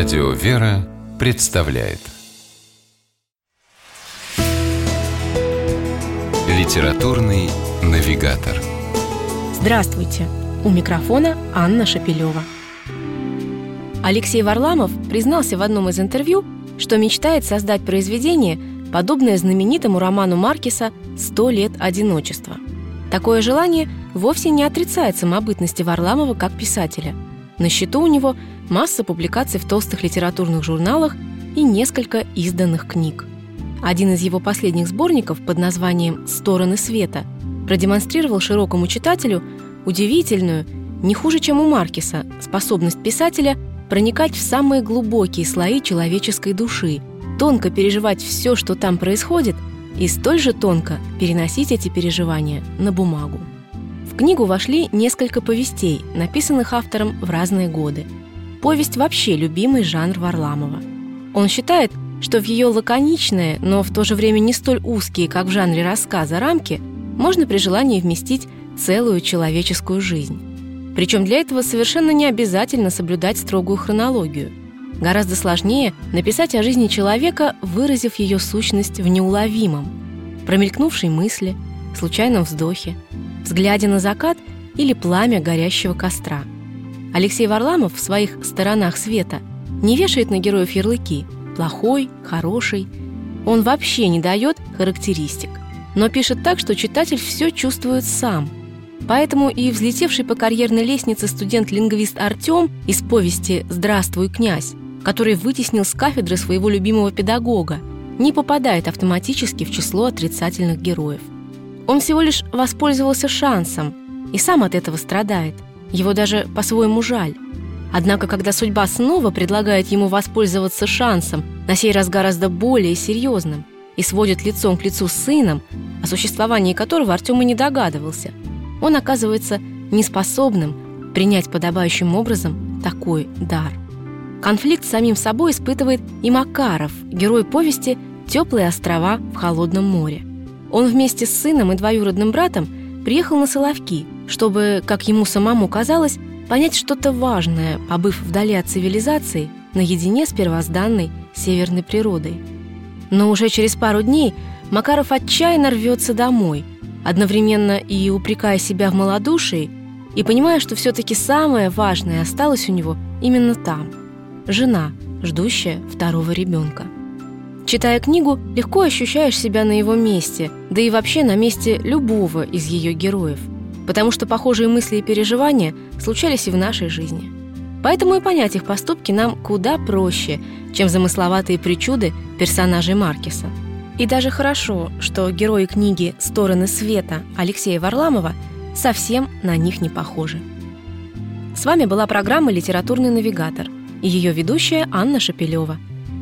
Радио «Вера» представляет Литературный навигатор Здравствуйте! У микрофона Анна Шапилева. Алексей Варламов признался в одном из интервью, что мечтает создать произведение, подобное знаменитому роману Маркеса «Сто лет одиночества». Такое желание вовсе не отрицает самобытности Варламова как писателя. На счету у него масса публикаций в толстых литературных журналах и несколько изданных книг. Один из его последних сборников под названием «Стороны света» продемонстрировал широкому читателю удивительную, не хуже, чем у Маркеса, способность писателя проникать в самые глубокие слои человеческой души, тонко переживать все, что там происходит, и столь же тонко переносить эти переживания на бумагу. В книгу вошли несколько повестей, написанных автором в разные годы. Повесть вообще любимый жанр Варламова. Он считает, что в ее лаконичные, но в то же время не столь узкие, как в жанре рассказа, рамки можно при желании вместить целую человеческую жизнь. Причем для этого совершенно не обязательно соблюдать строгую хронологию. Гораздо сложнее написать о жизни человека, выразив ее сущность в неуловимом, промелькнувшей мысли, случайном вздохе, взгляде на закат или пламя горящего костра. Алексей Варламов в своих «Сторонах света» не вешает на героев ярлыки – плохой, хороший. Он вообще не дает характеристик, но пишет так, что читатель все чувствует сам. Поэтому и взлетевший по карьерной лестнице студент-лингвист Артем из повести «Здравствуй, князь», который вытеснил с кафедры своего любимого педагога, не попадает автоматически в число отрицательных героев. Он всего лишь воспользовался шансом и сам от этого страдает. Его даже по-своему жаль. Однако, когда судьба снова предлагает ему воспользоваться шансом, на сей раз гораздо более серьезным, и сводит лицом к лицу с сыном, о существовании которого Артем и не догадывался, он оказывается неспособным принять подобающим образом такой дар. Конфликт с самим собой испытывает и Макаров, герой повести «Теплые острова в холодном море». Он вместе с сыном и двоюродным братом приехал на Соловки, чтобы, как ему самому казалось, понять что-то важное, побыв вдали от цивилизации, наедине с первозданной северной природой. Но уже через пару дней Макаров отчаянно рвется домой, одновременно и упрекая себя в малодушии, и понимая, что все-таки самое важное осталось у него именно там – жена, ждущая второго ребенка. Читая книгу, легко ощущаешь себя на его месте, да и вообще на месте любого из ее героев – потому что похожие мысли и переживания случались и в нашей жизни. Поэтому и понять их поступки нам куда проще, чем замысловатые причуды персонажей Маркеса. И даже хорошо, что герои книги «Стороны света» Алексея Варламова совсем на них не похожи. С вами была программа «Литературный навигатор» и ее ведущая Анна Шапилева.